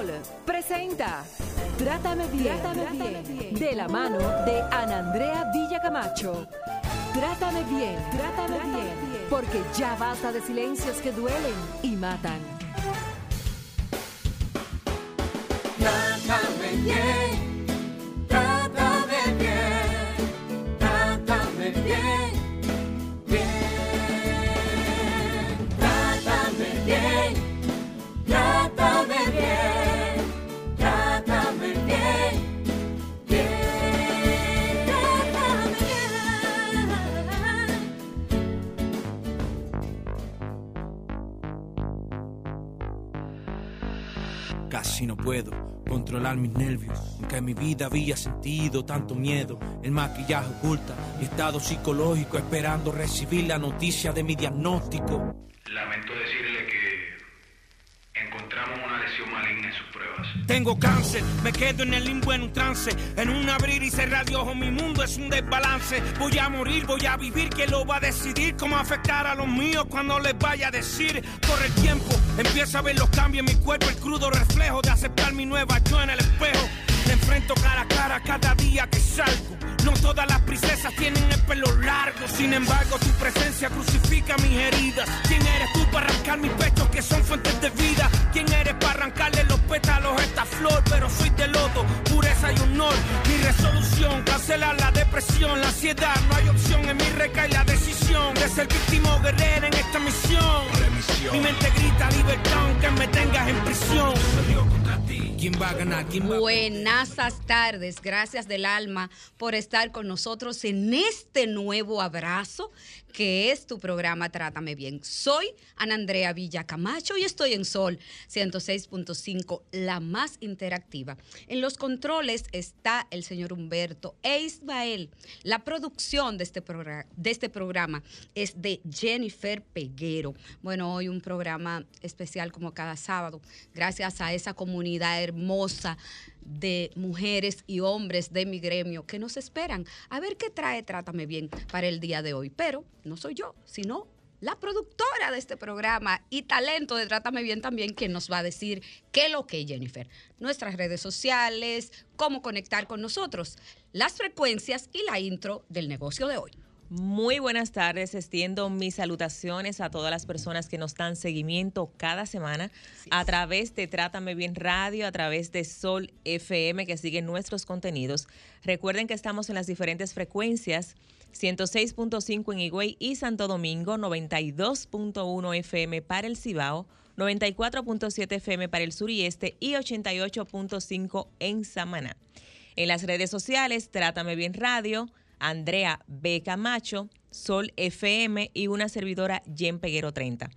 Sol presenta Trátame bien, de la mano de Ana Andrea Villacamacho. Trátame bien, trátame, bien, porque ya basta de silencios que duelen y matan. Trátame bien, Casi no puedo controlar mis nervios, aunque en mi vida había sentido tanto miedo. El maquillaje oculta mi estado psicológico, esperando recibir la noticia de mi diagnóstico. Lamento decirle Tengo cáncer, me quedo en el limbo en un trance. En un abrir y cerrar de ojos, mi mundo es un desbalance. Voy a morir, voy a vivir, ¿quién lo va a decidir? ¿Cómo afectar a los míos cuando les vaya a decir? Corre el tiempo, empieza a ver los cambios en mi cuerpo, el crudo reflejo de aceptar mi nueva yo en el espejo. Me enfrento cara a cara cada día que salgo. No todas las princesas tienen el pelo largo, sin embargo tu presencia crucifica mis heridas. ¿Quién eres tú para arrancar mis pechos que son fuentes de vida? ¿Quién eres para depresión, la ansiedad. No hay opción en mi recae la decisión de ser víctima o guerrera en esta misión. Mi mente grita libertad aunque me tengas en prisión. ¿Quién va a ganar? ¿Quién va Buenasas tardes, gracias del alma por estar con nosotros en este nuevo abrazo que es tu programa Trátame Bien. Soy Ana Andrea Villa Camacho y estoy en Sol 106.5, la más interactiva. En los controles está el señor Humberto e Ismael. La producción de este, de este programa es de Jennifer Peguero. Bueno, hoy un programa especial como cada sábado, gracias a esa comunidad hermosa de mujeres y hombres de mi gremio que nos esperan a ver qué trae Trátame Bien para el día de hoy. Pero no soy yo, sino la productora de este programa y talento de Trátame Bien también, quien nos va a decir qué es lo que Jennifer. Nuestras redes sociales, cómo conectar con nosotros, las frecuencias y la intro del negocio de hoy. Muy buenas tardes, extiendo mis salutaciones a todas las personas que nos dan seguimiento cada semana a través de Trátame Bien Radio, a través de Sol FM que siguen nuestros contenidos. Recuerden que estamos en las diferentes frecuencias 106.5 en Higüey y Santo Domingo, 92.1 FM para el Cibao, 94.7 FM para el sur y este y 88.5 en Samaná. En las redes sociales, Trátame Bien Radio, Andrea B. Camacho, Sol FM y una servidora Jen Peguero 30.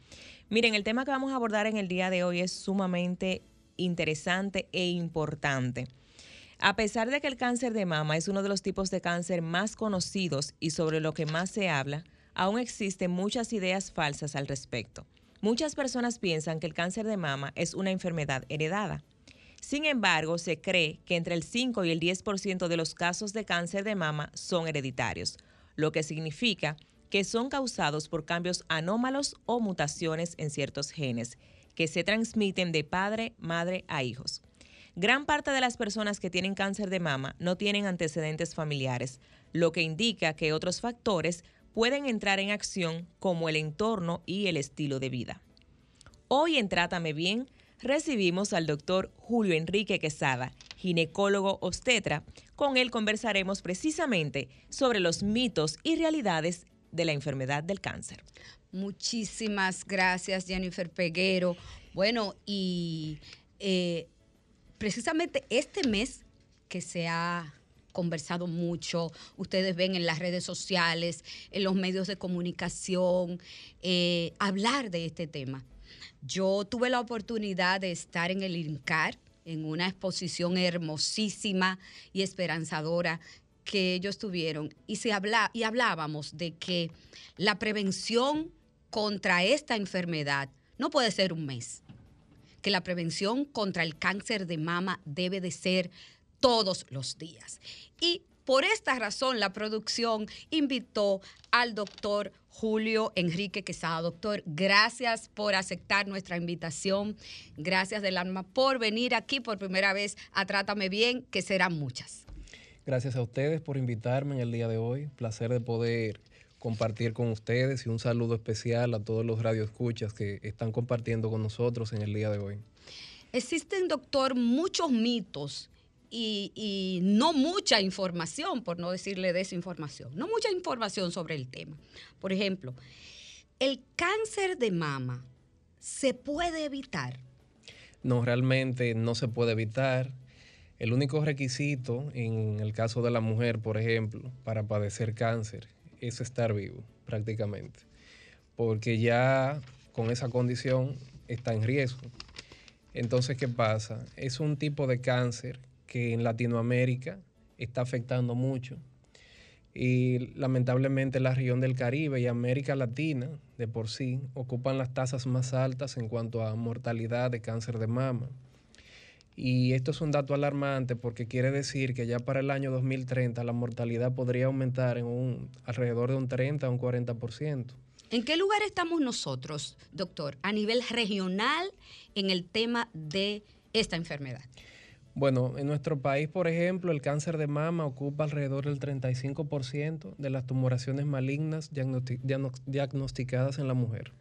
Miren, el tema que vamos a abordar en el día de hoy es sumamente interesante e importante. A pesar de que el cáncer de mama es uno de los tipos de cáncer más conocidos y sobre lo que más se habla, aún existen muchas ideas falsas al respecto. Muchas personas piensan que el cáncer de mama es una enfermedad heredada. Sin embargo, se cree que entre el 5 y el 10% de los casos de cáncer de mama son hereditarios, lo que significa que son causados por cambios anómalos o mutaciones en ciertos genes que se transmiten de padre, madre a hijos. Gran parte de las personas que tienen cáncer de mama no tienen antecedentes familiares, lo que indica que otros factores pueden entrar en acción como el entorno y el estilo de vida. Hoy en Trátame Bien recibimos al doctor Julio Enrique Quesada, ginecólogo obstetra. Con él conversaremos precisamente sobre los mitos y realidades de la enfermedad del cáncer. Muchísimas gracias, Jennifer Peguero. Bueno, y eh, precisamente este mes que se ha conversado mucho, ustedes ven en las redes sociales, en los medios de comunicación, eh, hablar de este tema. Yo tuve la oportunidad de estar en el INCAR, en una exposición hermosísima y esperanzadora que ellos tuvieron y, se habla, y hablábamos de que la prevención contra esta enfermedad no puede ser un mes, que la prevención contra el cáncer de mama debe de ser todos los días. Y por esta razón la producción invitó al doctor Julio Enrique Quesada. Doctor, gracias por aceptar nuestra invitación. Gracias del alma por venir aquí por primera vez a Trátame Bien, que serán muchas. Gracias a ustedes por invitarme en el día de hoy. Placer de poder compartir con ustedes y un saludo especial a todos los radioescuchas que están compartiendo con nosotros en el día de hoy. Existen, doctor, muchos mitos y, no mucha información, por no decirle desinformación, no mucha información sobre el tema. Por ejemplo, el cáncer de mama se puede evitar. No, realmente no se puede evitar. El único requisito en el caso de la mujer, por ejemplo, para padecer cáncer es estar vivo, prácticamente. Porque ya con esa condición está en riesgo. Entonces, ¿qué pasa? Es un tipo de cáncer que en Latinoamérica está afectando mucho. Y lamentablemente la región del Caribe y América Latina, de por sí, ocupan las tasas más altas en cuanto a mortalidad de cáncer de mama. Y esto es un dato alarmante porque quiere decir que ya para el año 2030 la mortalidad podría aumentar en un alrededor de un 30 a un 40%. ¿En qué lugar estamos nosotros, doctor, a nivel regional en el tema de esta enfermedad? Bueno, en nuestro país, por ejemplo, el cáncer de mama ocupa alrededor del 35% de las tumoraciones malignas diagnosti- diagno- diagnosticadas en la mujer.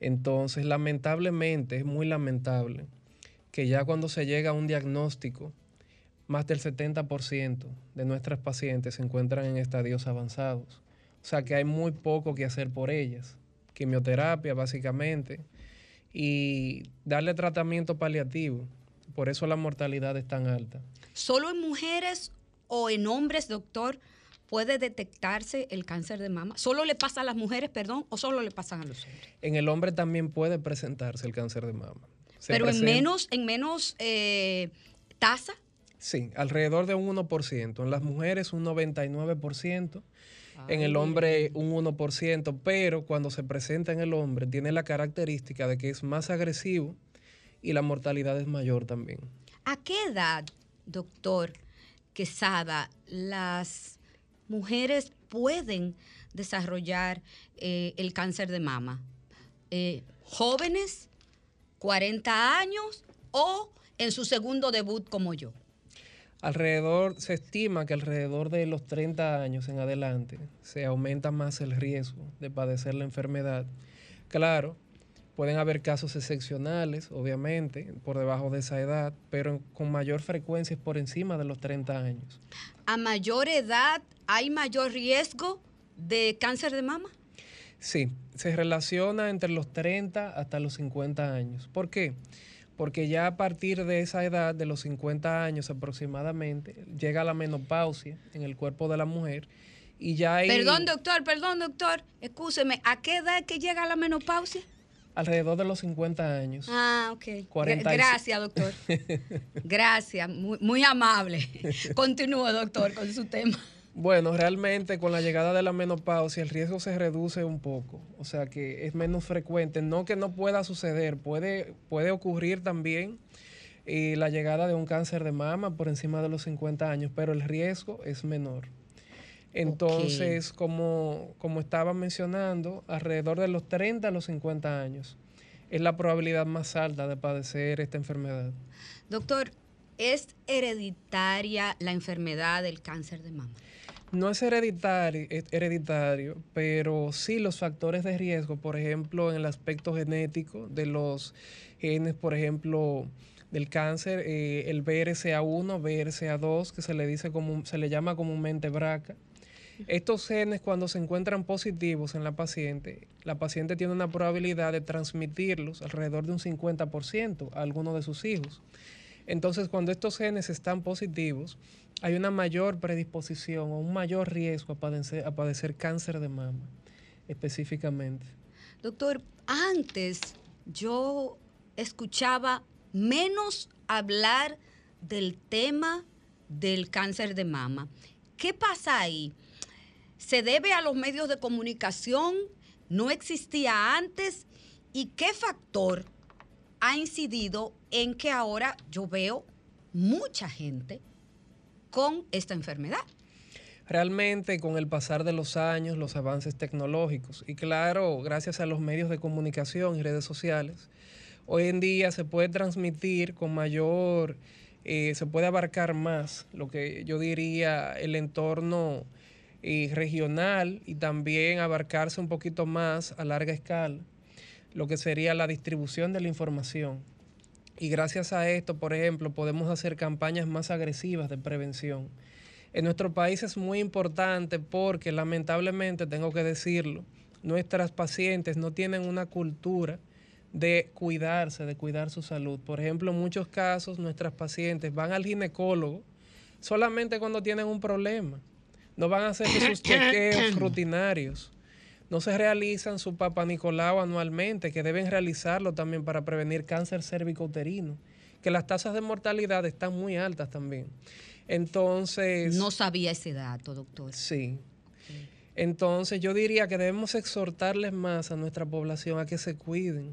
Entonces, lamentablemente, es muy lamentable que ya cuando se llega a un diagnóstico, más del 70% de nuestras pacientes se encuentran en estadios avanzados. O sea que hay muy poco que hacer por ellas. Quimioterapia, básicamente, y darle tratamiento paliativo. Por eso la mortalidad es tan alta. ¿Solo en mujeres o en hombres, doctor, puede detectarse el cáncer de mama? ¿Solo le pasa a las mujeres, perdón, o solo le pasan a los hombres? En el hombre también puede presentarse el cáncer de mama. Se Pero en menos, en menos eh, tasa. Sí, alrededor de un 1%. En las mujeres un 99%. En el hombre un 1%, pero cuando se presenta en el hombre tiene la característica de que es más agresivo y la mortalidad es mayor también. ¿A qué edad, doctor Quesada, las mujeres pueden desarrollar eh, el cáncer de mama? Eh, ¿Jóvenes, 40 años o en su segundo debut como yo? Alrededor, se estima que alrededor de los 30 años en adelante se aumenta más el riesgo de padecer la enfermedad. Claro, pueden haber casos excepcionales, obviamente, por debajo de esa edad, pero con mayor frecuencia es por encima de los 30 años. ¿A mayor edad hay mayor riesgo de cáncer de mama? Sí, se relaciona entre los 30 hasta los 50 años. ¿Por qué? Porque ya a partir de esa edad, de los 50 años aproximadamente, llega la menopausia en el cuerpo de la mujer y ya hay Perdón, doctor, perdón, doctor. Escúcheme, ¿a qué edad que llega la menopausia? Alrededor de los 50 años. Ah, ok. 45. Gracias, doctor. Gracias, muy, muy amable. Continúe, doctor, con su tema. Bueno, realmente con la llegada de la menopausia el riesgo se reduce un poco, o sea que es menos frecuente, no que no pueda suceder, puede, puede ocurrir también eh, la llegada de un cáncer de mama por encima de los 50 años, pero el riesgo es menor. Entonces, como, como estaba mencionando, alrededor de los 30 a los 50 años es la probabilidad más alta de padecer esta enfermedad. Doctor, ¿es hereditaria la enfermedad del cáncer de mama? No es hereditario, es hereditario, pero sí los factores de riesgo, por ejemplo, en el aspecto genético de los genes, por ejemplo, del cáncer, eh, el BRCA1, BRCA2, que se le dice como se le llama comúnmente BRCA. Estos genes cuando se encuentran positivos en la paciente, la paciente tiene una probabilidad de transmitirlos alrededor de un 50% a alguno de sus hijos. Entonces, cuando estos genes están positivos, hay una mayor predisposición o un mayor riesgo a padecer, a padecer cáncer de mama, específicamente. Doctor, antes yo escuchaba menos hablar del tema del cáncer de mama. ¿Qué pasa ahí? ¿Se debe a los medios de comunicación? ¿No existía antes? ¿Y qué factor ha incidido en que ahora yo veo mucha gente con esta enfermedad? realmente con el pasar de los años, los avances tecnológicos y claro, gracias a los medios de comunicación y redes sociales, hoy en día se puede transmitir con mayor, eh, se puede abarcar más lo que yo diría el entorno eh, regional y también abarcarse un poquito más a larga escala lo que sería la distribución de la información. Y gracias a esto, por ejemplo, podemos hacer campañas más agresivas de prevención. En nuestro país es muy importante porque lamentablemente, tengo que decirlo, nuestras pacientes no tienen una cultura de cuidarse, de cuidar su salud. Por ejemplo, en muchos casos nuestras pacientes van al ginecólogo solamente cuando tienen un problema. No van a hacer sus chequeos rutinarios. No se realizan su Papa Nicolau anualmente, que deben realizarlo también para prevenir cáncer cérvico-uterino, que las tasas de mortalidad están muy altas también. Entonces... No sabía ese dato, doctor. Sí. Entonces yo diría que debemos exhortarles más a nuestra población a que se cuiden,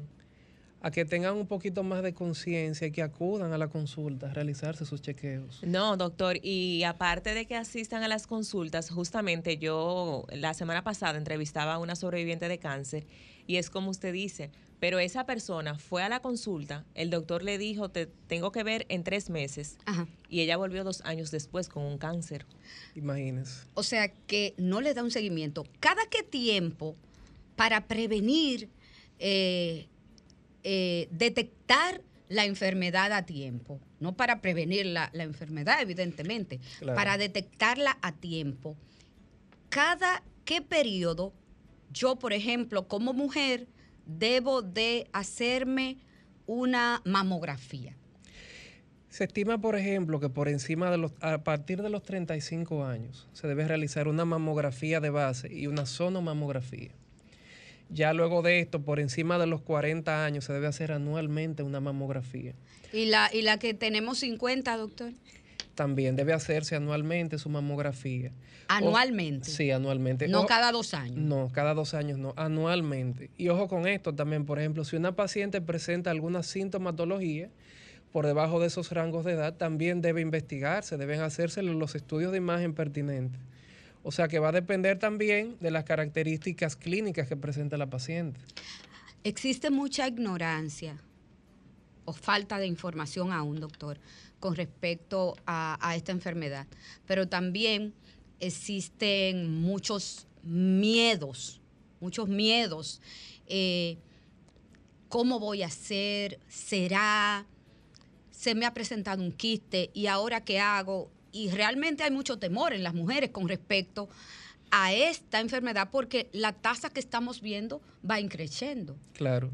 a que tengan un poquito más de conciencia y que acudan a la consulta a realizarse sus chequeos. No, doctor, y aparte de que asistan a las consultas, justamente yo la semana pasada entrevistaba a una sobreviviente de cáncer y es como usted dice, pero esa persona fue a la consulta, el doctor le dijo, te tengo que ver en tres meses Ajá. y ella volvió dos años después con un cáncer. Imagínense. O sea que no le da un seguimiento. ¿Cada qué tiempo para prevenir, eh, eh, detectar la enfermedad a tiempo? No para prevenir la, la enfermedad, evidentemente, Claro. para detectarla a tiempo. ¿Cada qué periodo yo, por ejemplo, como mujer, debo de hacerme una mamografía? Se estima, por ejemplo, que por encima de los, a partir de los 35 años se debe realizar una mamografía de base y una sonomamografía. Ya luego de esto, por encima de los 40 años, se debe hacer anualmente una mamografía. ¿Y la, y la que tenemos 50, doctor? También debe hacerse anualmente su mamografía. Anualmente. O- sí, anualmente. No O- cada dos años. No, cada dos años no, anualmente. Y ojo con esto también, por ejemplo, si una paciente presenta alguna sintomatología por debajo de esos rangos de edad, también debe investigarse, deben hacerse los estudios de imagen pertinentes. O sea que va a depender también de las características clínicas que presenta la paciente. Existe mucha ignorancia o falta de información aún, doctor, con respecto a, esta enfermedad. Pero también existen muchos miedos, muchos miedos. Eh, ¿Cómo voy a hacer? ¿Será? Se me ha presentado un quiste y ahora qué hago? Y realmente hay mucho temor en las mujeres con respecto a esta enfermedad porque la tasa que estamos viendo va increciendo. Claro.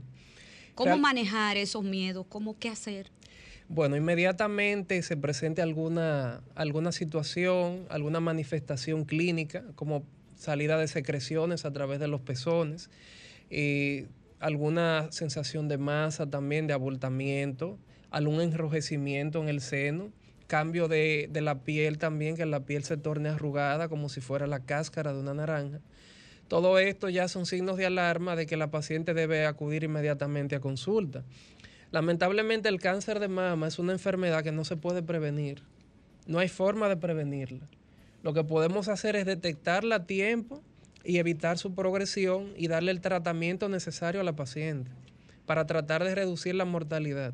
¿Cómo Real- manejar esos miedos? ¿Cómo qué hacer? Bueno, inmediatamente se presente alguna, alguna situación, alguna manifestación clínica, como salida de secreciones a través de los pezones, eh, alguna sensación de masa también, de abultamiento, algún enrojecimiento en el seno, cambio de, de la piel también, que la piel se torne arrugada como si fuera la cáscara de una naranja. Todo esto ya son signos de alarma de que la paciente debe acudir inmediatamente a consulta. Lamentablemente el cáncer de mama es una enfermedad que no se puede prevenir. No hay forma de prevenirla. Lo que podemos hacer es detectarla a tiempo y evitar su progresión y darle el tratamiento necesario a la paciente para tratar de reducir la mortalidad.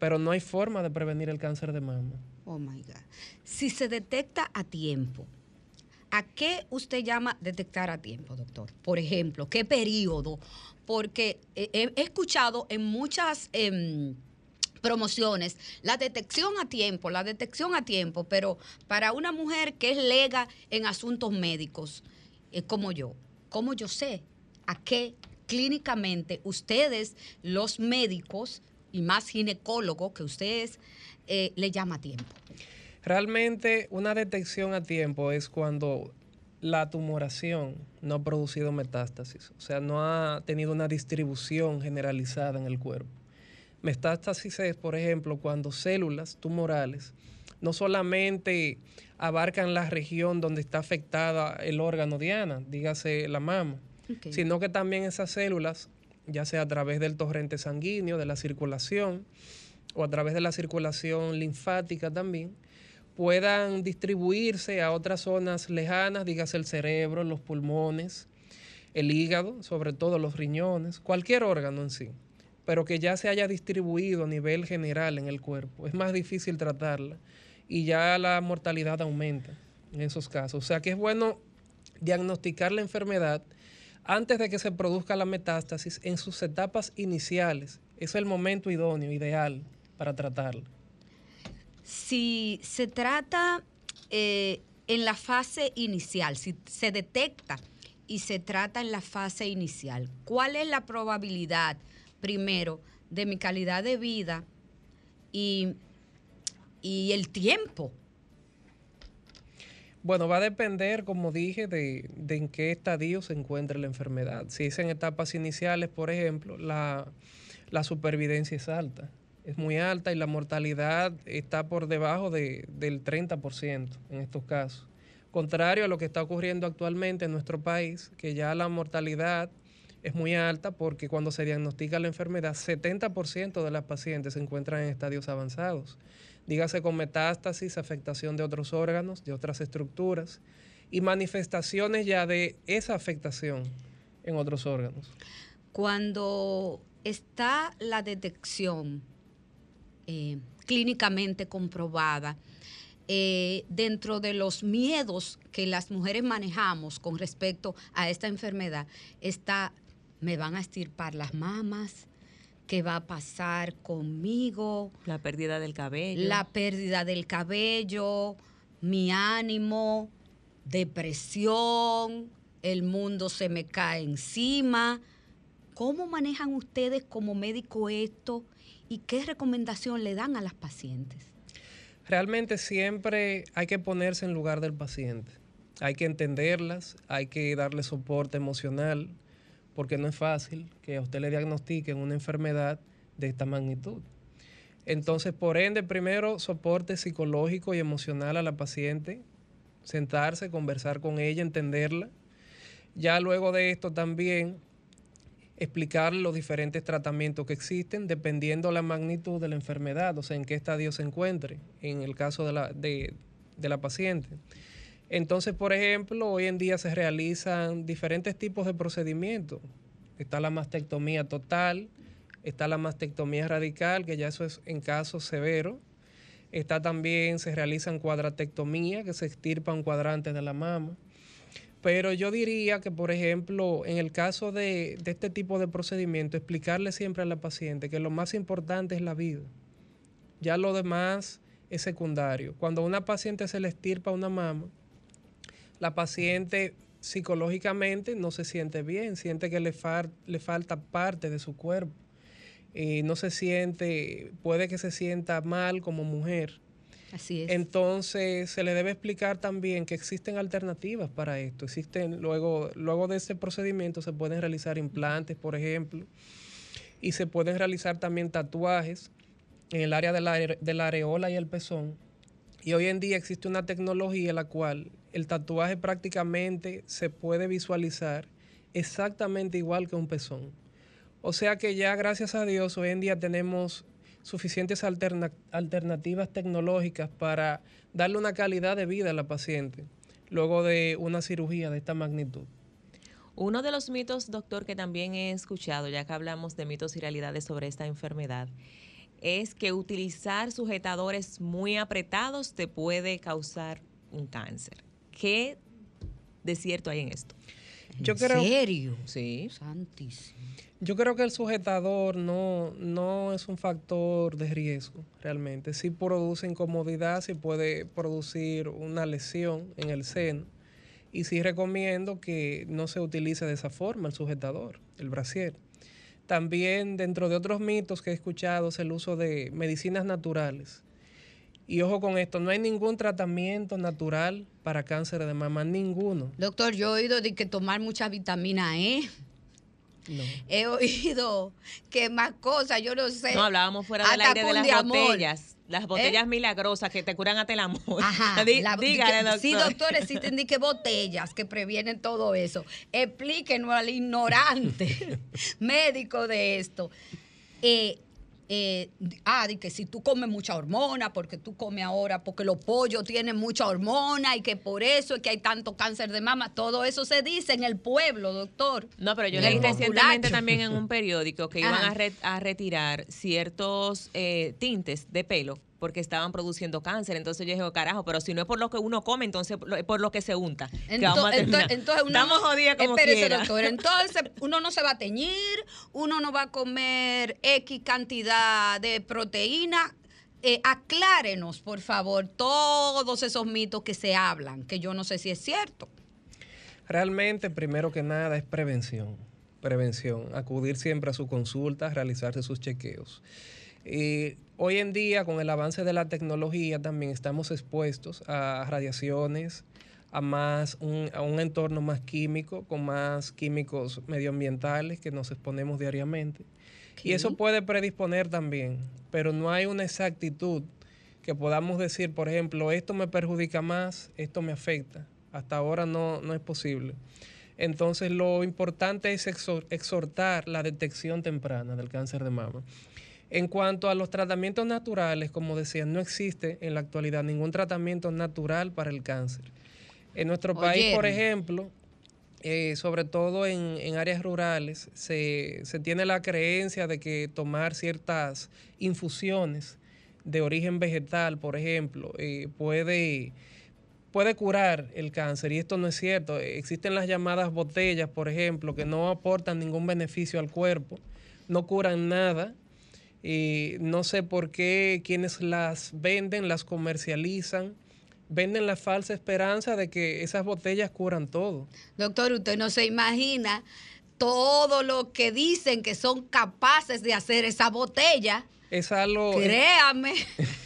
Pero no hay forma de prevenir el cáncer de mama. Oh my God. Si se detecta a tiempo, ¿a qué usted llama detectar a tiempo, doctor? Por ejemplo, ¿qué periodo? Porque he, escuchado en muchas em, promociones la detección a tiempo, la detección a tiempo, pero para una mujer que es lega en asuntos médicos, eh, como yo, ¿cómo yo sé a qué clínicamente ustedes, los médicos y más ginecólogos que ustedes, eh, le llama a tiempo? Realmente una detección a tiempo es cuando la tumoración no ha producido metástasis, o sea, no ha tenido una distribución generalizada en el cuerpo. Metástasis es, por ejemplo, cuando células tumorales no solamente abarcan la región donde está afectada el órgano diana, dígase la mama, sino que también esas células, ya sea a través del torrente sanguíneo, de la circulación, o a través de la circulación linfática también, puedan distribuirse a otras zonas lejanas, dígase el cerebro, los pulmones, el hígado, sobre todo los riñones, cualquier órgano en sí, pero que ya se haya distribuido a nivel general en el cuerpo. Es más difícil tratarla y ya la mortalidad aumenta en esos casos. O sea que es bueno diagnosticar la enfermedad antes de que se produzca la metástasis en sus etapas iniciales. Es el momento idóneo, ideal para tratarla. Si se trata eh, en la fase inicial, si se detecta y se trata en la fase inicial, ¿cuál es la probabilidad, primero, de mi calidad de vida y, y el tiempo? Bueno, va a depender, como dije, de, de en qué estadio se encuentre la enfermedad. Si es en etapas iniciales, por ejemplo, la, la supervivencia es alta, es muy alta y la mortalidad está por debajo de- del 30% en estos casos. Contrario a lo que está ocurriendo actualmente en nuestro país, que ya la mortalidad es muy alta porque cuando se diagnostica la enfermedad, 70% de las pacientes se encuentran en estadios avanzados. Dígase con metástasis, afectación de otros órganos, de otras estructuras y manifestaciones ya de esa afectación en otros órganos. Cuando está la detección eh, clínicamente comprobada, eh, dentro de los miedos que las mujeres manejamos con respecto a esta enfermedad, está, me van a estirpar las mamas, qué va a pasar conmigo, La pérdida del cabello. la pérdida del cabello, mi ánimo, depresión, el mundo se me cae encima. ¿Cómo manejan ustedes como médico esto y qué recomendación le dan a las pacientes? Realmente siempre hay que ponerse en lugar del paciente. Hay que entenderlas, hay que darle soporte emocional, porque no es fácil que a usted le diagnostiquen una enfermedad de esta magnitud. Entonces, por ende, primero soporte psicológico y emocional a la paciente, sentarse, conversar con ella, entenderla. Ya luego de esto también explicar los diferentes tratamientos que existen dependiendo la magnitud de la enfermedad, o sea, en qué estadio se encuentre, en el caso de la, de, de la paciente. Entonces, por ejemplo, hoy en día se realizan diferentes tipos de procedimientos. Está la mastectomía total, está la mastectomía radical, que ya eso es en casos severos. Está también, se realizan cuadratectomía, que se extirpan cuadrantes de la mama. Pero yo diría que, por ejemplo, en el caso de, de este tipo de procedimiento, explicarle siempre a la paciente que lo más importante es la vida. Ya lo demás es secundario. Cuando a una paciente se le estirpa una mama, la paciente psicológicamente no se siente bien, siente que le, le falta parte de su cuerpo. Eh, no se siente, puede que se sienta mal como mujer. Así es. Entonces se le debe explicar también que existen alternativas para esto. Existen luego, luego de ese procedimiento se pueden realizar implantes, por ejemplo, y se pueden realizar también tatuajes en el área de la, de la areola y el pezón. Y hoy en día existe una tecnología en la cual el tatuaje prácticamente se puede visualizar exactamente igual que un pezón. O sea que ya gracias a Dios hoy en día tenemos suficientes alterna- alternativas tecnológicas para darle una calidad de vida a la paciente luego de una cirugía de esta magnitud. Uno de los mitos, doctor, que también he escuchado, ya que hablamos de mitos y realidades sobre esta enfermedad, es que utilizar sujetadores muy apretados te puede causar un cáncer. ¿Qué de cierto hay en esto? Yo ¿En creo- serio? Sí. Santísimo. Yo creo que el sujetador no, no es un factor de riesgo realmente. Sí produce incomodidad, sí puede producir una lesión en el seno. Y sí recomiendo que no se utilice de esa forma el sujetador, el brasier. También dentro de otros mitos que he escuchado es el uso de medicinas naturales. Y ojo con esto, no hay ningún tratamiento natural para cáncer de mama, ninguno. Doctor, yo he oído de que tomar mucha vitamina E. No. He oído que más cosas, yo no sé. No, hablábamos fuera del aire de las botellas. Las botellas milagrosas que te curan hasta el amor. Ajá, Dí- la- dígale, que- doctor. Sí, doctor, existen di que botellas que previenen todo eso. Explíquenos al ignorante médico de esto. Eh, eh, ah, de que si tú comes mucha hormona, porque tú comes ahora, porque los pollos tienen mucha hormona y que por eso es que hay tanto cáncer de mama, todo eso se dice en el pueblo, doctor. No, pero yo leí recientemente también en un periódico que iban a, re- a retirar ciertos eh, tintes de pelo porque estaban produciendo cáncer. Entonces yo dije, "Oh, carajo, pero si no es por lo que uno come, entonces es por lo que se unta. que Ento- vamos a entonces uno Estamos jodidas como espérese, quiera. doctor. Entonces uno no se va a teñir, uno no va a comer X cantidad de proteína. Eh, aclárenos, por favor, todos esos mitos que se hablan, que yo no sé si es cierto. Realmente, primero que nada, es prevención. Prevención. Acudir siempre a su consulta, realizarse sus chequeos. Y hoy en día, con el avance de la tecnología, también estamos expuestos a radiaciones, a más un, a un entorno más químico, con más químicos medioambientales que nos exponemos diariamente. Y eso puede predisponer también, pero no hay una exactitud que podamos decir, por ejemplo, esto me perjudica más, esto me afecta. Hasta ahora no, no es posible. Entonces lo importante es exhor- exhortar la detección temprana del cáncer de mama. En cuanto a los tratamientos naturales, como decía, no existe en la actualidad ningún tratamiento natural para el cáncer. En nuestro país, por ejemplo, eh, sobre todo en, en áreas rurales, se, se tiene la creencia de que tomar ciertas infusiones de origen vegetal, por ejemplo, eh, puede, puede curar el cáncer. Y esto no es cierto. Existen las llamadas botellas, por ejemplo, que no aportan ningún beneficio al cuerpo, no curan nada. Y no sé por qué quienes las venden, las comercializan, venden la falsa esperanza de que esas botellas curan todo. Doctor, usted no se imagina todo lo que dicen que son capaces de hacer esa botella. Es algo... Créame,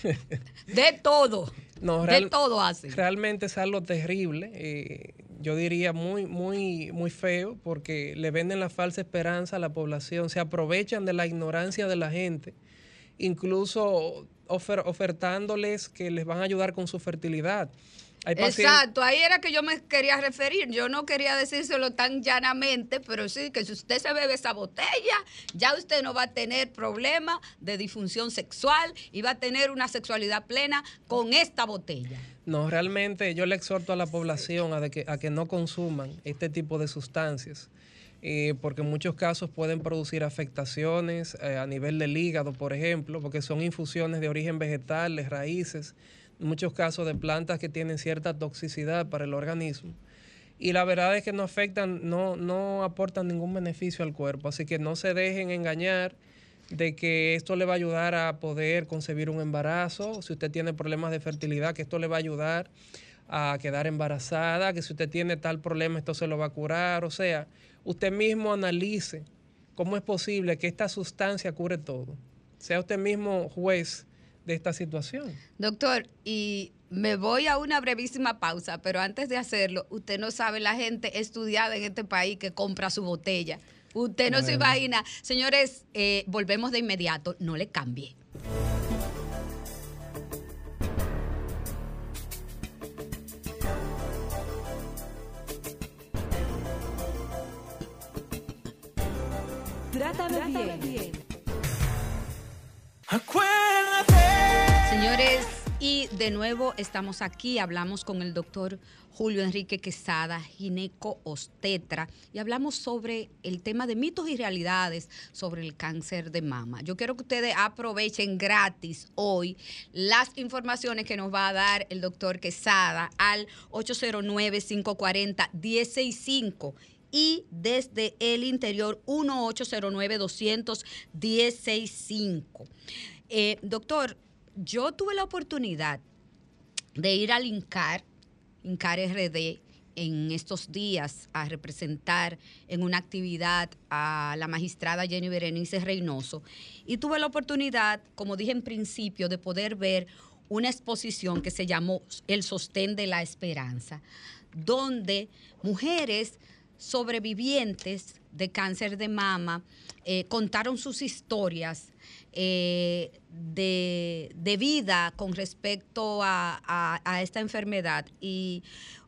de todo. No, de todo hace. Realmente es algo terrible. eh, yo diría muy, muy, muy feo porque le venden la falsa esperanza a la población, se aprovechan de la ignorancia de la gente, incluso ofer- ofertándoles que les van a ayudar con su fertilidad. Exacto, ahí era que yo me quería referir. Yo no quería decírselo tan llanamente, pero sí que si usted se bebe esa botella, ya usted no va a tener problema de disfunción sexual y va a tener una sexualidad plena con esta botella. No, realmente yo le exhorto a la población a, de que, a que no consuman este tipo de sustancias, eh, porque en muchos casos pueden producir afectaciones eh, a nivel del hígado, por ejemplo, porque son infusiones de origen vegetal, de raíces, muchos casos de plantas que tienen cierta toxicidad para el organismo. Y la verdad es que no afectan, no, no aportan ningún beneficio al cuerpo, así que no se dejen engañar de que esto le va a ayudar a poder concebir un embarazo, si usted tiene problemas de fertilidad, que esto le va a ayudar a quedar embarazada, que si usted tiene tal problema, esto se lo va a curar. O sea, usted mismo analice cómo es posible que esta sustancia cure todo. Sea usted mismo juez de esta situación. Doctor, y me voy a una brevísima pausa, pero antes de hacerlo, usted no sabe la gente estudiada en este país que compra su botella. Usted no se imagina. Señores, eh, volvemos de inmediato. No le cambie. Trátame bien. Señores, y de nuevo estamos aquí, hablamos con el doctor Julio Enrique Quesada, gineco obstetra, y hablamos sobre el tema de mitos y realidades sobre el cáncer de mama. Yo quiero que ustedes aprovechen gratis hoy las informaciones que nos va a dar el doctor Quesada al 809-540-165 y desde el interior 1-809-200-165. Eh, doctor, yo tuve la oportunidad de ir al INCAR, INCAR RD, en estos días a representar en una actividad a la magistrada Jenny Berenice Reynoso. Y tuve la oportunidad, como dije en principio, de poder ver una exposición que se llamó El sostén de la esperanza, donde mujeres sobrevivientes de cáncer de mama eh, contaron sus historias eh, de, de vida con respecto a, a- esta enfermedad. Y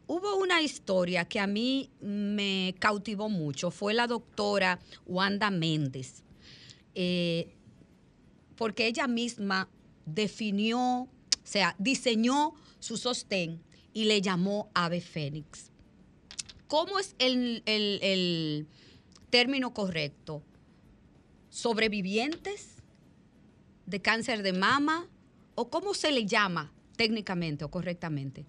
hubo una historia que a mí me cautivó mucho. Fue la doctora Wanda Méndez. Eh, porque ella misma definió, o sea, diseñó su sostén y le llamó ave fénix. ¿Cómo es el- el término correcto? ¿Sobrevivientes de cáncer de mama? ¿O cómo se le llama técnicamente o correctamente?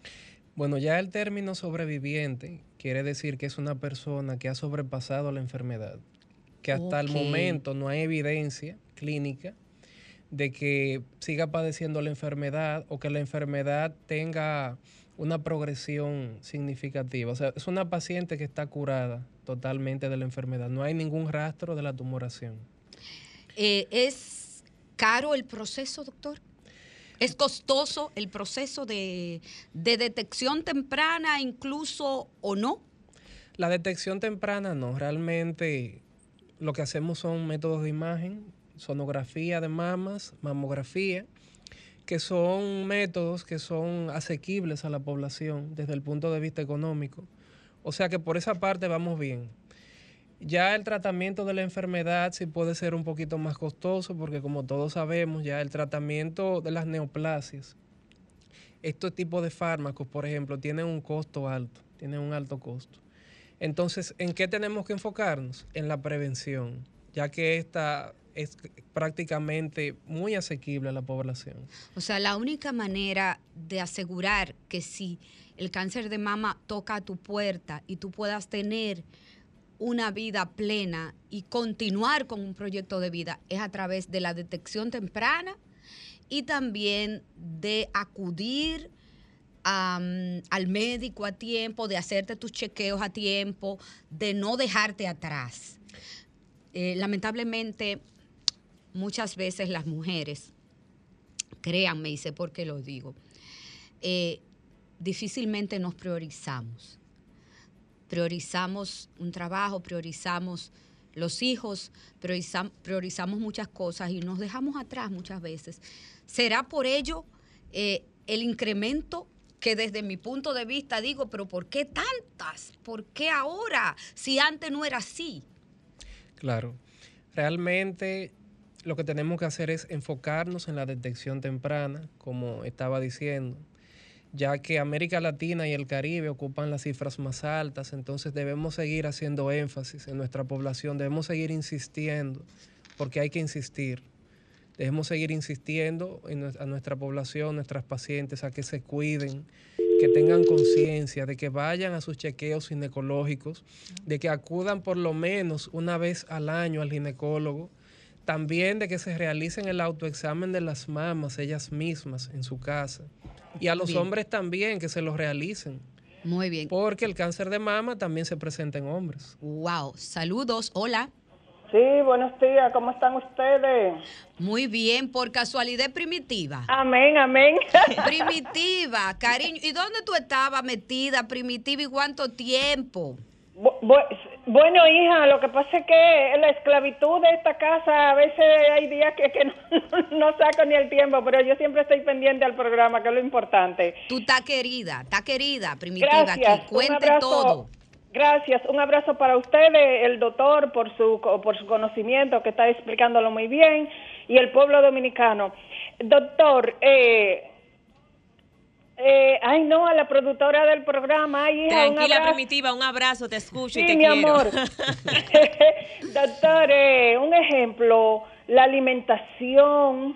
Bueno, ya el término sobreviviente quiere decir que es una persona que ha sobrepasado la enfermedad, que hasta el momento no hay evidencia clínica de que siga padeciendo la enfermedad o que la enfermedad tenga una progresión significativa. O sea, es una paciente que está curada totalmente de la enfermedad. No hay ningún rastro de la tumoración. Eh, ¿Es caro el proceso, doctor? ¿Es costoso el proceso de, de detección temprana incluso o no? La detección temprana no, realmente lo que hacemos son métodos de imagen, sonografía de mamas, mamografía, que son métodos que son asequibles a la población desde el punto de vista económico. O sea que por esa parte vamos bien. Ya el tratamiento de la enfermedad sí puede ser un poquito más costoso porque como todos sabemos, ya el tratamiento de las neoplasias, estos tipos de fármacos, por ejemplo, tienen un costo alto, tienen un alto costo. Entonces, ¿en qué tenemos que enfocarnos? En la prevención, ya que esta es prácticamente muy asequible a la población. O sea, la única manera de asegurar que si el cáncer de mama toca a tu puerta y tú puedas tener una vida plena y continuar con un proyecto de vida es a través de la detección temprana y también de acudir al médico a tiempo, de hacerte tus chequeos a tiempo, de no dejarte atrás. Eh, lamentablemente, muchas veces las mujeres, créanme y sé por qué lo digo, eh, difícilmente nos priorizamos. Priorizamos un trabajo, priorizamos los hijos, priorizam- priorizamos muchas cosas y nos dejamos atrás muchas veces. ¿Será por ello eh, el incremento que desde mi punto de vista digo, pero ¿por qué tantas? ¿Por qué ahora? Si antes no era así. Claro. Realmente lo que tenemos que hacer es enfocarnos en la detección temprana, como estaba diciendo, ya que América Latina y el Caribe ocupan las cifras más altas, entonces debemos seguir haciendo énfasis en nuestra población, debemos seguir insistiendo, porque hay que insistir. Debemos seguir insistiendo en a nuestra población, nuestras pacientes, a que se cuiden, que tengan conciencia de que vayan a sus chequeos ginecológicos, de que acudan por lo menos una vez al año al ginecólogo, también de que se realicen el autoexamen de las mamas ellas mismas en su casa y a los Bien. hombres también que se lo realicen, Muy bien. porque el cáncer de mama también se presenta en hombres. Wow. Saludos. Hola. Sí, buenos días, ¿cómo están ustedes? Muy bien. Por casualidad primitiva. Amén, amén. Primitiva, cariño. ¿Y dónde tú estabas metida, primitiva, y cuánto tiempo? Bu- bu- bueno, hija, lo que pasa es que la esclavitud de esta casa, a veces hay días que, que no, no saco ni el tiempo, pero yo siempre estoy pendiente al programa, que es lo importante. Tú estás querida, estás querida, primitiva, Gracias. que cuente todo. Gracias, un abrazo para ustedes, el doctor, por su, por su conocimiento, que está explicándolo muy bien, y el pueblo dominicano. Doctor, eh, eh, ay no, a la productora del programa, ay hija, Tranquila, primitiva, un abrazo, te escucho Sí, y te mi quiero. amor. Doctor, eh, un ejemplo, la alimentación,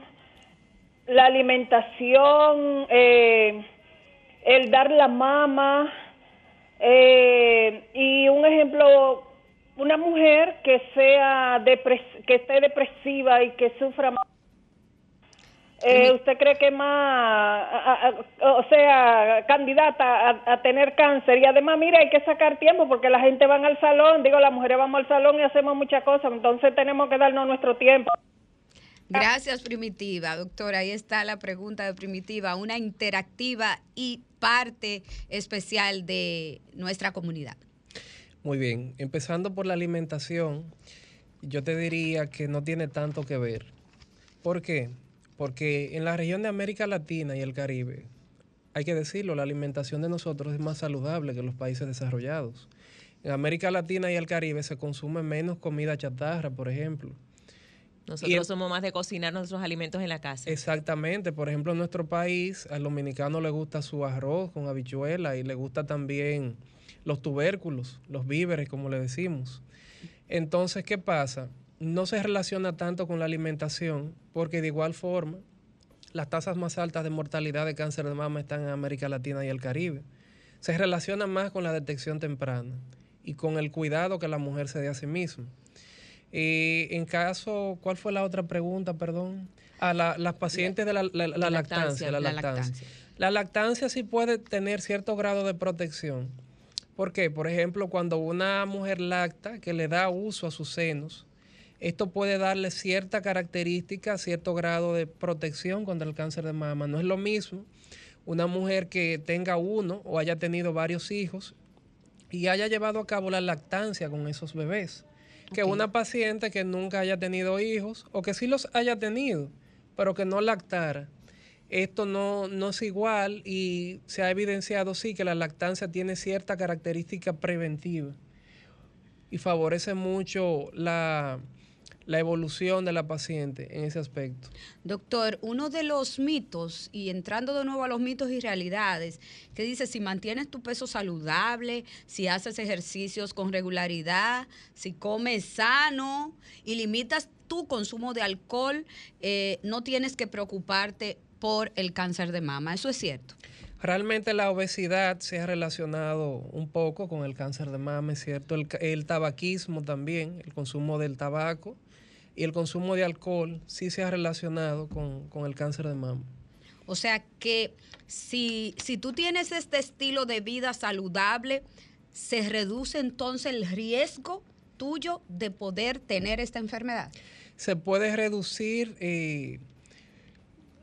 la alimentación, eh, el dar la mama, eh, y un ejemplo, una mujer que sea depres- que esté depresiva y que sufra más. Eh, ¿Usted cree que más, a- a- a- o sea, candidata a, a tener cáncer? Y además, mire, hay que sacar tiempo porque la gente va al salón, digo, las mujeres vamos al salón y hacemos muchas cosas, entonces tenemos que darnos nuestro tiempo. Gracias, Primitiva. Doctora, ahí está la pregunta de Primitiva, una interactiva y parte especial de nuestra comunidad. Muy bien, empezando por la alimentación, yo te diría que no tiene tanto que ver. ¿Por qué? Porque en la región de América Latina y el Caribe, hay que decirlo, la alimentación de nosotros es más saludable que los países desarrollados. En América Latina y el Caribe se consume menos comida chatarra, por ejemplo. Nosotros el- somos más de cocinar nuestros alimentos en la casa. Exactamente. Por ejemplo, en nuestro país, al dominicano le gusta su arroz con habichuela y le gusta también los tubérculos, los víveres, como le decimos. Entonces, ¿qué pasa? No se relaciona tanto con la alimentación porque de igual forma las tasas más altas de mortalidad de cáncer de mama están en América Latina y el Caribe. Se relaciona más con la detección temprana y con el cuidado que la mujer se dé a sí misma. Eh, en caso, ¿cuál fue la otra pregunta? Perdón. A la, las pacientes de la, la- la La lactancia. lactancia, La la lactancia. lactancia. La lactancia sí puede tener cierto grado de protección. ¿Por qué? Por ejemplo, cuando una mujer lacta que le da uso a sus senos, esto puede darle cierta característica, cierto grado de protección contra el cáncer de mama. No es lo mismo una mujer que tenga uno o haya tenido varios hijos y haya llevado a cabo la lactancia con esos bebés, que una paciente que nunca haya tenido hijos o que sí los haya tenido, pero que no lactara. Esto no, no es igual y se ha evidenciado sí que la lactancia tiene cierta característica preventiva y favorece mucho la, la evolución de la paciente en ese aspecto. Doctor, uno de los mitos, y entrando de nuevo a los mitos y realidades, que dice si mantienes tu peso saludable, si haces ejercicios con regularidad, si comes sano y limitas tu consumo de alcohol, eh, no tienes que preocuparte por el cáncer de mama. ¿Eso es cierto? Realmente la obesidad se ha relacionado un poco con el cáncer de mama, es cierto. El, el tabaquismo también, el consumo del tabaco y el consumo de alcohol sí se ha relacionado con, con el cáncer de mama. O sea que si, si tú tienes este estilo de vida saludable, se reduce entonces el riesgo tuyo de poder tener esta enfermedad. Se puede reducir eh,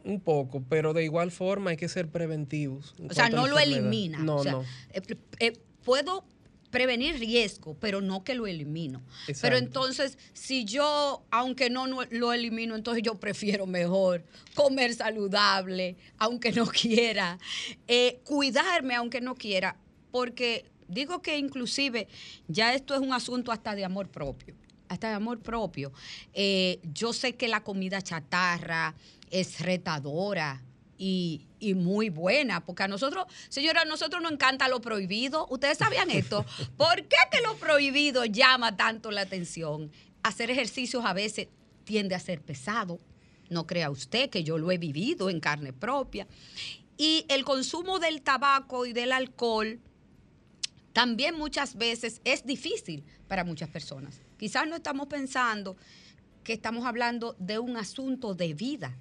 un poco, pero de igual forma hay que ser preventivos. en O sea, no lo elimina. No, o sea, no. eh, eh, puedo prevenir riesgo, pero no que lo elimino. Pero entonces, si yo, aunque no, no lo elimino, entonces yo prefiero mejor comer saludable, aunque no quiera, eh, cuidarme, aunque no quiera, porque digo que inclusive ya esto es un asunto hasta de amor propio hasta de amor propio. Eh, yo sé que la comida chatarra es retadora y, y muy buena, porque a nosotros, señora, a nosotros nos encanta lo prohibido. ¿Ustedes sabían esto? ¿Por qué que lo prohibido llama tanto la atención? Hacer ejercicios a veces tiende a ser pesado. No crea usted que yo lo he vivido en carne propia. Y el consumo del tabaco y del alcohol también muchas veces es difícil para muchas personas. Quizás no estamos pensando que estamos hablando de un asunto de vida.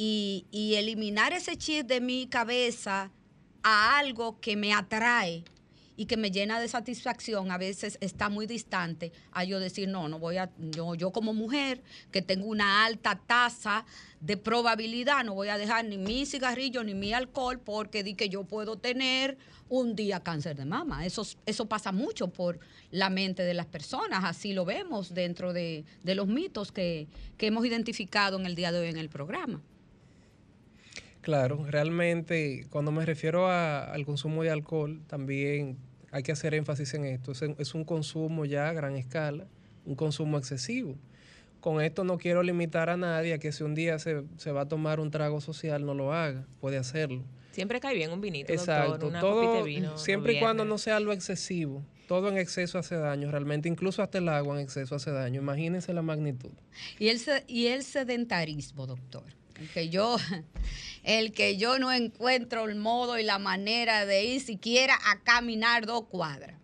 Y, eliminar ese chip de mi cabeza a algo que me atrae y que me llena de satisfacción, a veces está muy distante a yo decir, no, no voy a, yo, yo como mujer que tengo una alta tasa de probabilidad, no voy a dejar ni mi cigarrillo ni mi alcohol porque di que yo puedo tener un día cáncer de mama. Eso, eso pasa mucho por la mente de las personas, así lo vemos dentro de, de los mitos que, que hemos identificado en el día de hoy en el programa. Claro, realmente cuando me refiero a- al consumo de alcohol, también hay que hacer énfasis en esto. Es, es un consumo ya a gran escala, un consumo excesivo. Con esto no quiero limitar a nadie a que si un día se, se va a tomar un trago social, no lo haga, puede hacerlo. Siempre cae bien un vinito, Exacto, doctor, una todo de vino. siempre y cuando no sea lo excesivo. Todo en exceso hace daño, realmente, incluso hasta el agua en exceso hace daño. Imagínense la magnitud. Y el, se- y el sedentarismo, doctor. El que yo, el que yo no encuentro el modo y la manera de ir siquiera a caminar dos cuadras.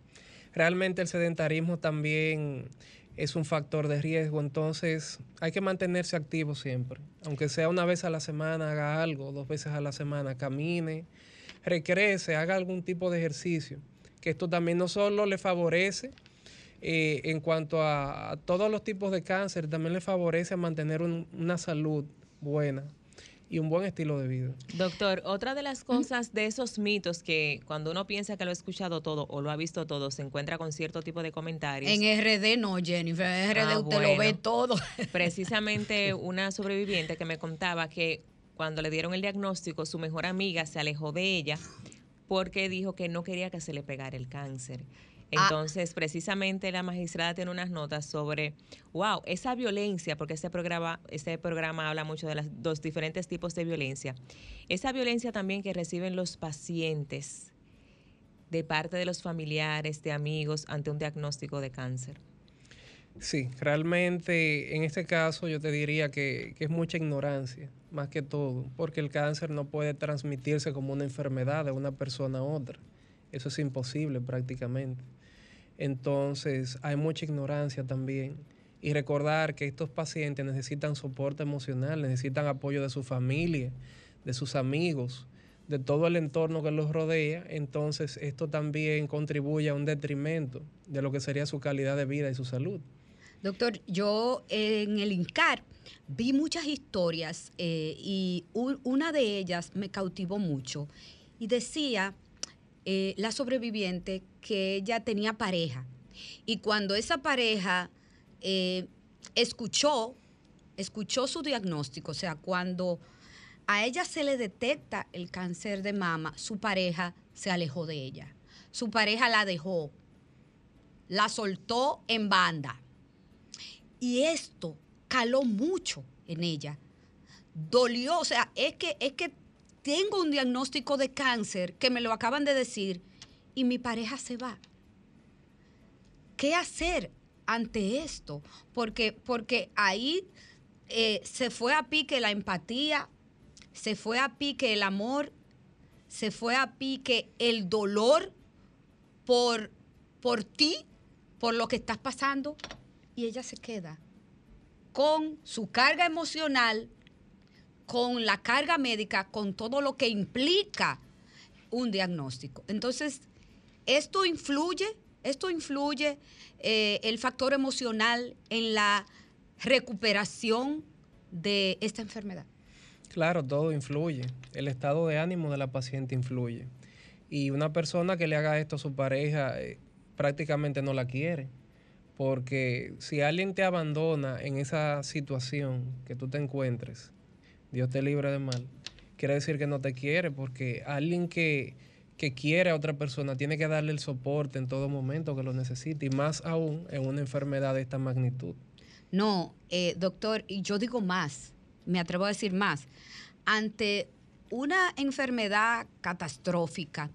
Realmente el sedentarismo también es un factor de riesgo, entonces hay que mantenerse activo siempre. Aunque sea una vez a la semana, haga algo, dos veces a la semana, camine, recrece, haga algún tipo de ejercicio. Que esto también no solo le favorece eh, en cuanto a, todos los tipos de cáncer, también le favorece a mantener un- una salud buena y un buen estilo de vida. Doctor, otra de las cosas de esos mitos que cuando uno piensa que lo ha escuchado todo o lo ha visto todo, se encuentra con cierto tipo de comentarios. En RD no, Jennifer. En RD Ah, usted lo ve todo. Precisamente una sobreviviente que me contaba que cuando le dieron el diagnóstico, su mejor amiga se alejó de ella porque dijo que no quería que se le pegara el cáncer. Entonces, precisamente la magistrada tiene unas notas sobre, wow, esa violencia, porque este programa, este programa habla mucho de los dos diferentes tipos de violencia. Esa violencia también que reciben los pacientes de parte de los familiares, de amigos, ante un diagnóstico de cáncer. Sí, realmente en este caso yo te diría que, que, es mucha ignorancia, más que todo, porque el cáncer no puede transmitirse como una enfermedad de una persona a otra. Eso es imposible prácticamente. Entonces hay mucha ignorancia también. Y recordar que estos pacientes necesitan soporte emocional, necesitan apoyo de su familia, de sus amigos, de todo el entorno que los rodea. Entonces esto también contribuye a un detrimento de lo que sería su calidad de vida y su salud. Doctor, yo en el INCAR vi muchas historias eh, y un, una de ellas me cautivó mucho y decía eh, la sobreviviente que ella tenía pareja. Y cuando esa pareja eh, escuchó, escuchó su diagnóstico, o sea, cuando a ella se le detecta el cáncer de mama, su pareja se alejó de ella, su pareja la dejó, la soltó en banda. Y esto caló mucho en ella. Dolió, o sea, es que, es que tengo un diagnóstico de cáncer que me lo acaban de decir y mi pareja se va. ¿Qué hacer ante esto? Porque, porque ahí eh, se fue a pique la empatía, se fue a pique el amor, se fue a pique el dolor por, por ti, por lo que estás pasando y ella se queda con su carga emocional, con la carga médica, con todo lo que implica un diagnóstico. Entonces, esto influye, esto influye eh, el factor emocional en la recuperación de esta enfermedad. Claro, todo influye. El estado de ánimo de la paciente influye. Y una persona que le haga esto a su pareja eh, prácticamente no la quiere porque si alguien te abandona en esa situación que tú te encuentres, Dios te libre de mal, quiere decir que no te quiere, porque alguien que, que quiere a otra persona tiene que darle el soporte en todo momento que lo necesite, y más aún en una enfermedad de esta magnitud. No, eh, doctor, y yo digo más, me atrevo a decir más, ante una enfermedad catastrófica,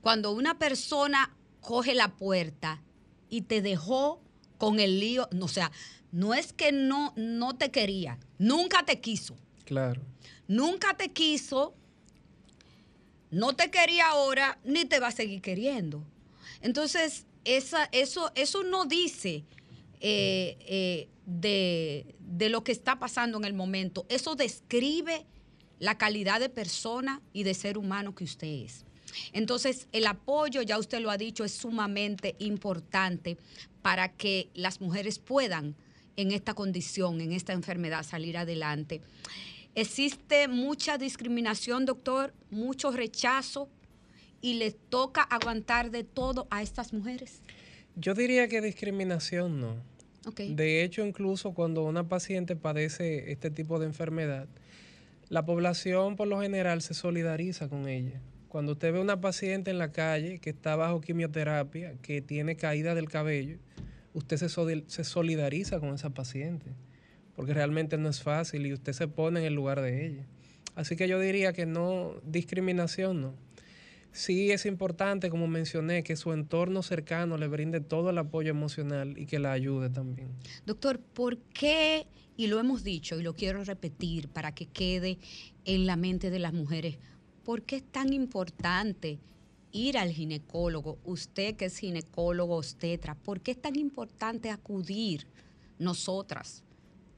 cuando una persona coge la puerta y te dejó con el lío, o sea, no es que no, no te quería, nunca te quiso. Claro. Nunca te quiso, no te quería ahora, ni te va a seguir queriendo. Entonces, esa, eso, eso no dice eh, eh, de, de lo que está pasando en el momento. Eso describe la calidad de persona y de ser humano que usted es. Entonces, el apoyo, ya usted lo ha dicho, es sumamente importante para que las mujeres puedan en esta condición, en esta enfermedad, salir adelante. Existe mucha discriminación, doctor, mucho rechazo y les toca aguantar de todo a estas mujeres. Yo diría que discriminación no. Okay. De hecho, incluso cuando una paciente padece este tipo de enfermedad, la población por lo general se solidariza con ella. Cuando usted ve una paciente en la calle que está bajo quimioterapia, que tiene caída del cabello, usted se, se solidariza con esa paciente, porque realmente no es fácil y usted se pone en el lugar de ella. Así que yo diría que no, discriminación no. Sí es importante, como mencioné, que su entorno cercano le brinde todo el apoyo emocional y que la ayude también. Doctor, ¿por qué, y lo hemos dicho y lo quiero repetir para que quede en la mente de las mujeres, ¿por qué es tan importante ir al ginecólogo? Usted que es ginecólogo, obstetra, ¿por qué es tan importante acudir nosotras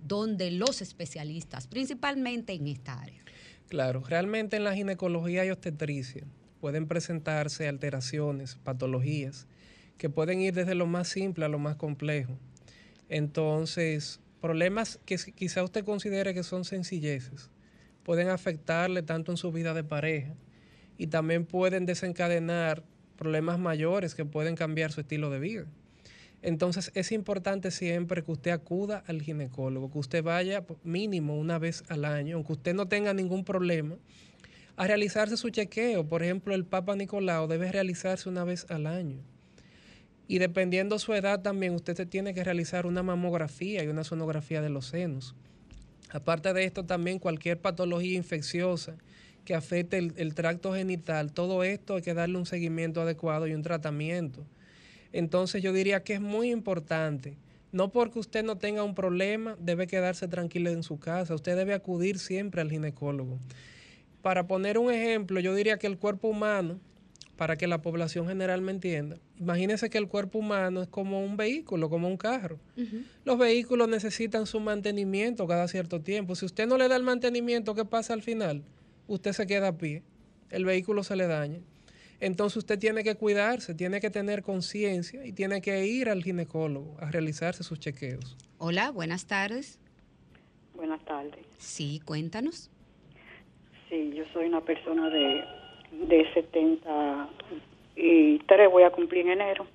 donde los especialistas, principalmente en esta área? Claro, realmente en la ginecología y obstetricia pueden presentarse alteraciones, patologías, que pueden ir desde lo más simple a lo más complejo. Entonces, problemas que quizá usted considere que son sencilleces, pueden afectarle tanto en su vida de pareja y también pueden desencadenar problemas mayores que pueden cambiar su estilo de vida. Entonces es importante siempre que usted acuda al ginecólogo, que usted vaya mínimo una vez al año, aunque usted no tenga ningún problema, a realizarse su chequeo. Por ejemplo, el Papa Nicolau debe realizarse una vez al año. Y dependiendo su edad también, usted se tiene que realizar una mamografía y una sonografía de los senos. Aparte de esto, también cualquier patología infecciosa que afecte el, el tracto genital, todo esto hay que darle un seguimiento adecuado y un tratamiento. Entonces yo diría que es muy importante. No porque usted no tenga un problema, debe quedarse tranquilo en su casa. Usted debe acudir siempre al ginecólogo. Para poner un ejemplo, yo diría que el cuerpo humano, para que la población general me entienda, imagínese que el cuerpo humano es como un vehículo, como un carro. Los vehículos necesitan su mantenimiento cada cierto tiempo. Si usted no le da el mantenimiento, ¿qué pasa al final? Usted se queda a pie, el vehículo se le daña. Entonces usted tiene que cuidarse, tiene que tener conciencia y tiene que ir al ginecólogo a realizarse sus chequeos. Hola, buenas tardes. Buenas tardes. Sí, cuéntanos. Sí, yo soy una persona de, de 73, voy a cumplir en enero.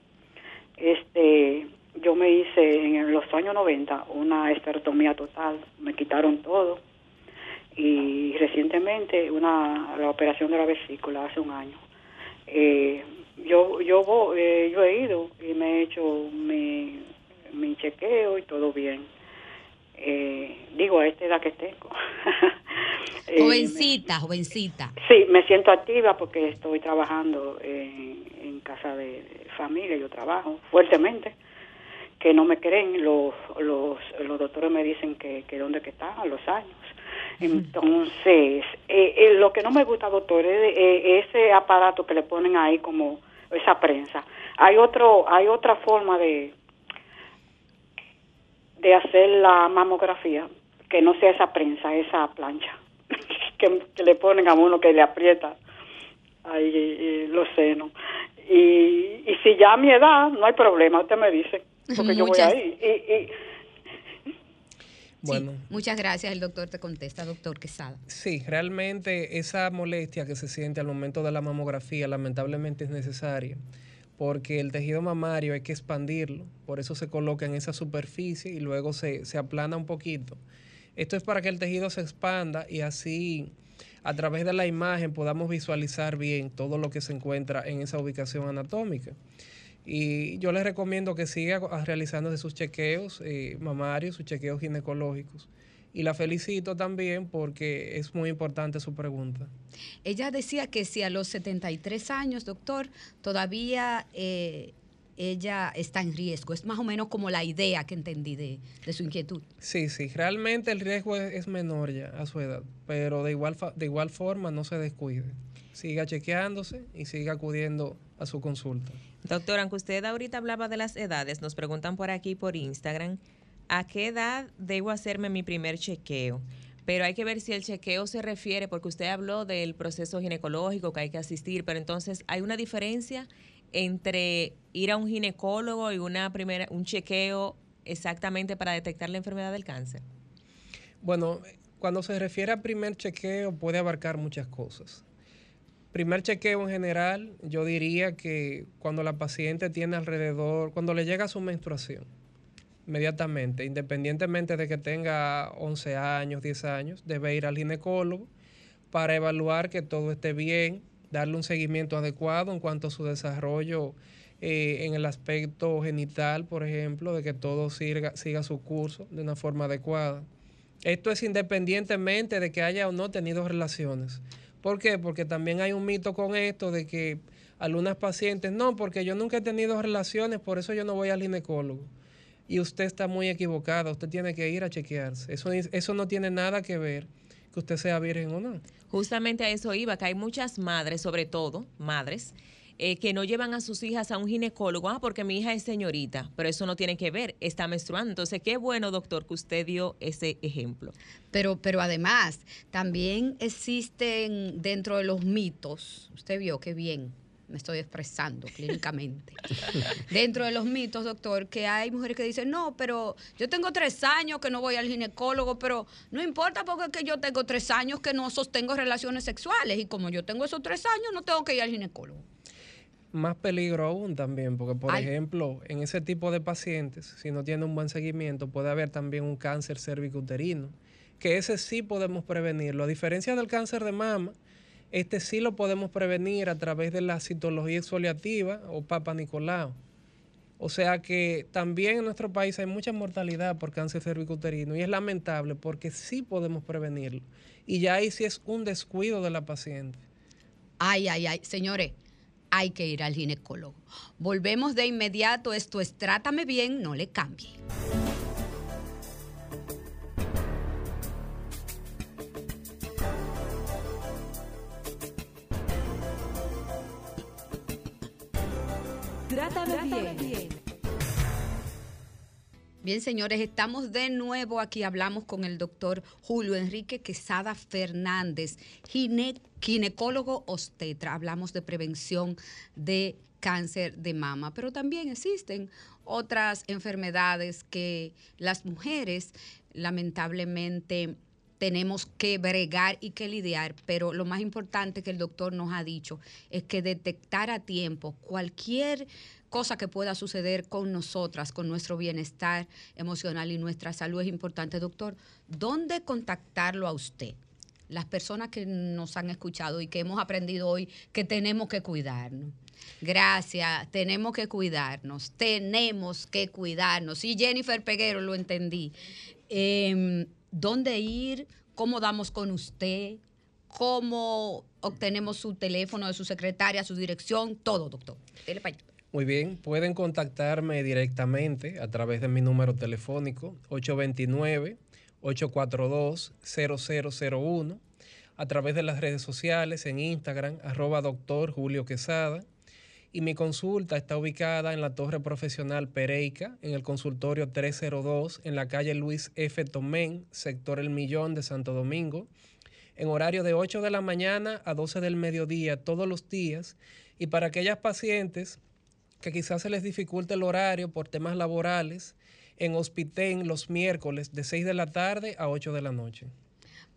Este, yo me hice en los años 90 una esterotomía total, me quitaron todo. Y recientemente una la operación de la vesícula hace un año. Eh, yo yo vo- eh, yo he ido y me he hecho mi, mi chequeo y todo bien. Eh, digo, a esta edad que tengo. Eh, Jovencita, jovencita. Sí, me siento activa porque estoy trabajando en, en casa de, de familia, yo trabajo fuertemente, que no me creen, los, los, los doctores me dicen que, que dónde que están a los años. Entonces, eh, eh, lo que no me gusta, doctor, es eh, ese aparato que le ponen ahí como esa prensa. Hay otro, hay otra forma de de hacer la mamografía que no sea esa prensa, esa plancha que, que le ponen a uno que le aprieta ahí eh, los senos. Y, y si ya a mi edad, no hay problema, usted me dice, porque yo voy ahí. Y, y, Bueno, Muchas gracias, el doctor te contesta, doctor Quesada. sí, realmente esa molestia que se siente al momento de la mamografía lamentablemente es necesaria porque el tejido mamario hay que expandirlo, por eso se coloca en esa superficie y luego se, se aplana un poquito. Esto es para que el tejido se expanda y así a través de la imagen podamos visualizar bien todo lo que se encuentra en esa ubicación anatómica. Y yo les recomiendo que siga realizándose sus chequeos eh, mamarios, sus chequeos ginecológicos. Y la felicito también porque es muy importante su pregunta. Ella decía que si a los 73 años, doctor, todavía eh, ella está en riesgo. Es más o menos como la idea que entendí de, de su inquietud. Sí, sí, realmente el riesgo es, es menor ya a su edad, pero de igual, fa- de igual forma no se descuide. Siga chequeándose y siga acudiendo a su consulta. Doctor, aunque usted ahorita hablaba de las edades, nos preguntan por aquí por Instagram, ¿a qué edad debo hacerme mi primer chequeo? Pero hay que ver si el chequeo se refiere, porque usted habló del proceso ginecológico que hay que asistir, pero entonces hay una diferencia entre ir a un ginecólogo y una primera, un chequeo exactamente para detectar la enfermedad del cáncer. Bueno, cuando se refiere a primer chequeo puede abarcar muchas cosas. Primer chequeo en general, yo diría que cuando la paciente tiene alrededor, cuando le llega su menstruación, inmediatamente, independientemente de que tenga 11 años, 10 años, debe ir al ginecólogo para evaluar que todo esté bien, darle un seguimiento adecuado en cuanto a su desarrollo eh, en el aspecto genital, por ejemplo, de que todo siga, siga su curso de una forma adecuada. Esto es independientemente de que haya o no tenido relaciones. ¿Por qué? Porque también hay un mito con esto de que algunas pacientes, no, porque yo nunca he tenido relaciones, por eso yo no voy al ginecólogo. Y usted está muy equivocada, usted tiene que ir a chequearse. Eso, es- eso no tiene nada que ver que usted sea virgen o no. Justamente a eso iba, que hay muchas madres, sobre todo madres, eh, que no llevan a sus hijas a un ginecólogo, ah, porque mi hija es señorita, pero eso no tiene que ver, está menstruando. Entonces, qué bueno, doctor, que usted dio ese ejemplo. Pero, pero además, también existen dentro de los mitos, usted vio qué bien me estoy expresando clínicamente. dentro de los mitos, doctor, que hay mujeres que dicen, no, pero yo tengo tres años que no voy al ginecólogo, pero no importa porque es que yo tengo tres años que no sostengo relaciones sexuales y como yo tengo esos tres años, no tengo que ir al ginecólogo. Más peligro aún también, porque por Ay. ejemplo, en ese tipo de pacientes, si no tiene un buen seguimiento, puede haber también un cáncer cervicouterino, que ese sí podemos prevenirlo. A diferencia del cáncer de mama, este sí lo podemos prevenir a través de la citología exfoliativa o Papa Nicolau. O sea que también en nuestro país hay mucha mortalidad por cáncer cervicuterino y es lamentable porque sí podemos prevenirlo. Y ya ahí sí es un descuido de la paciente. Ay, ay, ay, señores, hay que ir al ginecólogo. Volvemos de inmediato. Esto es Trátame bien, no le cambie. Trátame bien. Bien, señores, estamos de nuevo aquí. Hablamos con el doctor Julio Enrique Quesada Fernández, gine- ginecólogo obstetra. Hablamos de prevención de cáncer de mama, pero también existen otras enfermedades que las mujeres lamentablemente tenemos que bregar y que lidiar, pero lo más importante que el doctor nos ha dicho es que detectar a tiempo cualquier cosa que pueda suceder con nosotras, con nuestro bienestar emocional y nuestra salud es importante. Doctor, ¿dónde contactarlo a usted? Las personas que nos han escuchado y que hemos aprendido hoy que tenemos que cuidarnos. Gracias, tenemos que cuidarnos, tenemos que cuidarnos. Y Jennifer Peguero lo entendí. Em, ¿Dónde ir? ¿Cómo damos con usted? ¿Cómo obtenemos su teléfono de su secretaria, su dirección? Todo, doctor. Dele para. Muy bien, pueden contactarme directamente a través de mi número telefónico 829-842-0001, a través de las redes sociales en Instagram, arroba doctor Julio Quesada. Y mi consulta está ubicada en la Torre Profesional Pereica, en el consultorio 302, en la calle Luis F. Tomén, sector El Millón de Santo Domingo, en horario de 8 de la mañana a 12 del mediodía todos los días. Y para aquellas pacientes que quizás se les dificulte el horario por temas laborales, en Hospitén los miércoles de 6 de la tarde a 8 de la noche.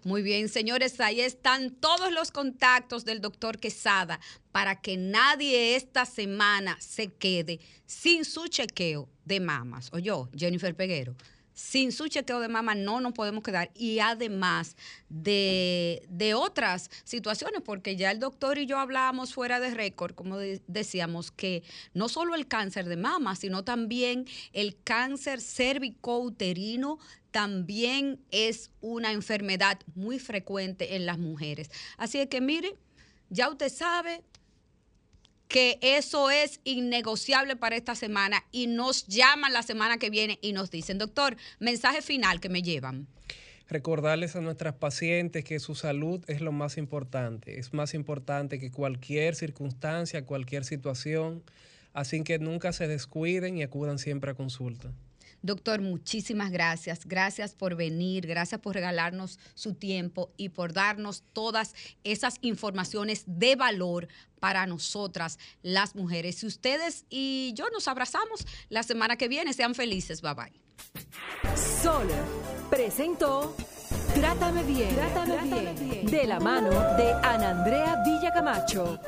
Muy bien, señores, ahí están todos los contactos del doctor Quesada para que nadie esta semana se quede sin su chequeo de mamas. O yo, Jennifer Peguero, sin su chequeo de mama no nos podemos quedar. Y además de, de otras situaciones, porque ya el doctor y yo hablábamos fuera de récord, como de- decíamos, que no solo el cáncer de mama, sino también el cáncer cervicouterino también es una enfermedad muy frecuente en las mujeres. Así que mire, ya usted sabe que eso es innegociable para esta semana y nos llaman la semana que viene y nos dicen, doctor, mensaje final que me llevan. Recordarles a nuestras pacientes que su salud es lo más importante. Es más importante que cualquier circunstancia, cualquier situación. Así que nunca se descuiden y acudan siempre a consulta. Doctor, muchísimas gracias. Gracias por venir, gracias por regalarnos su tiempo y por darnos todas esas informaciones de valor para nosotras, las mujeres. Si ustedes y yo nos abrazamos la semana que viene, sean felices. Bye bye. Sol presentó Trátame bien, de la mano de Ana Andrea Villacamacho.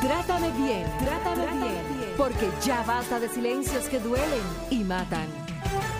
Trátame bien, Trátame bien, porque ya basta de silencios que duelen y matan. Thank you.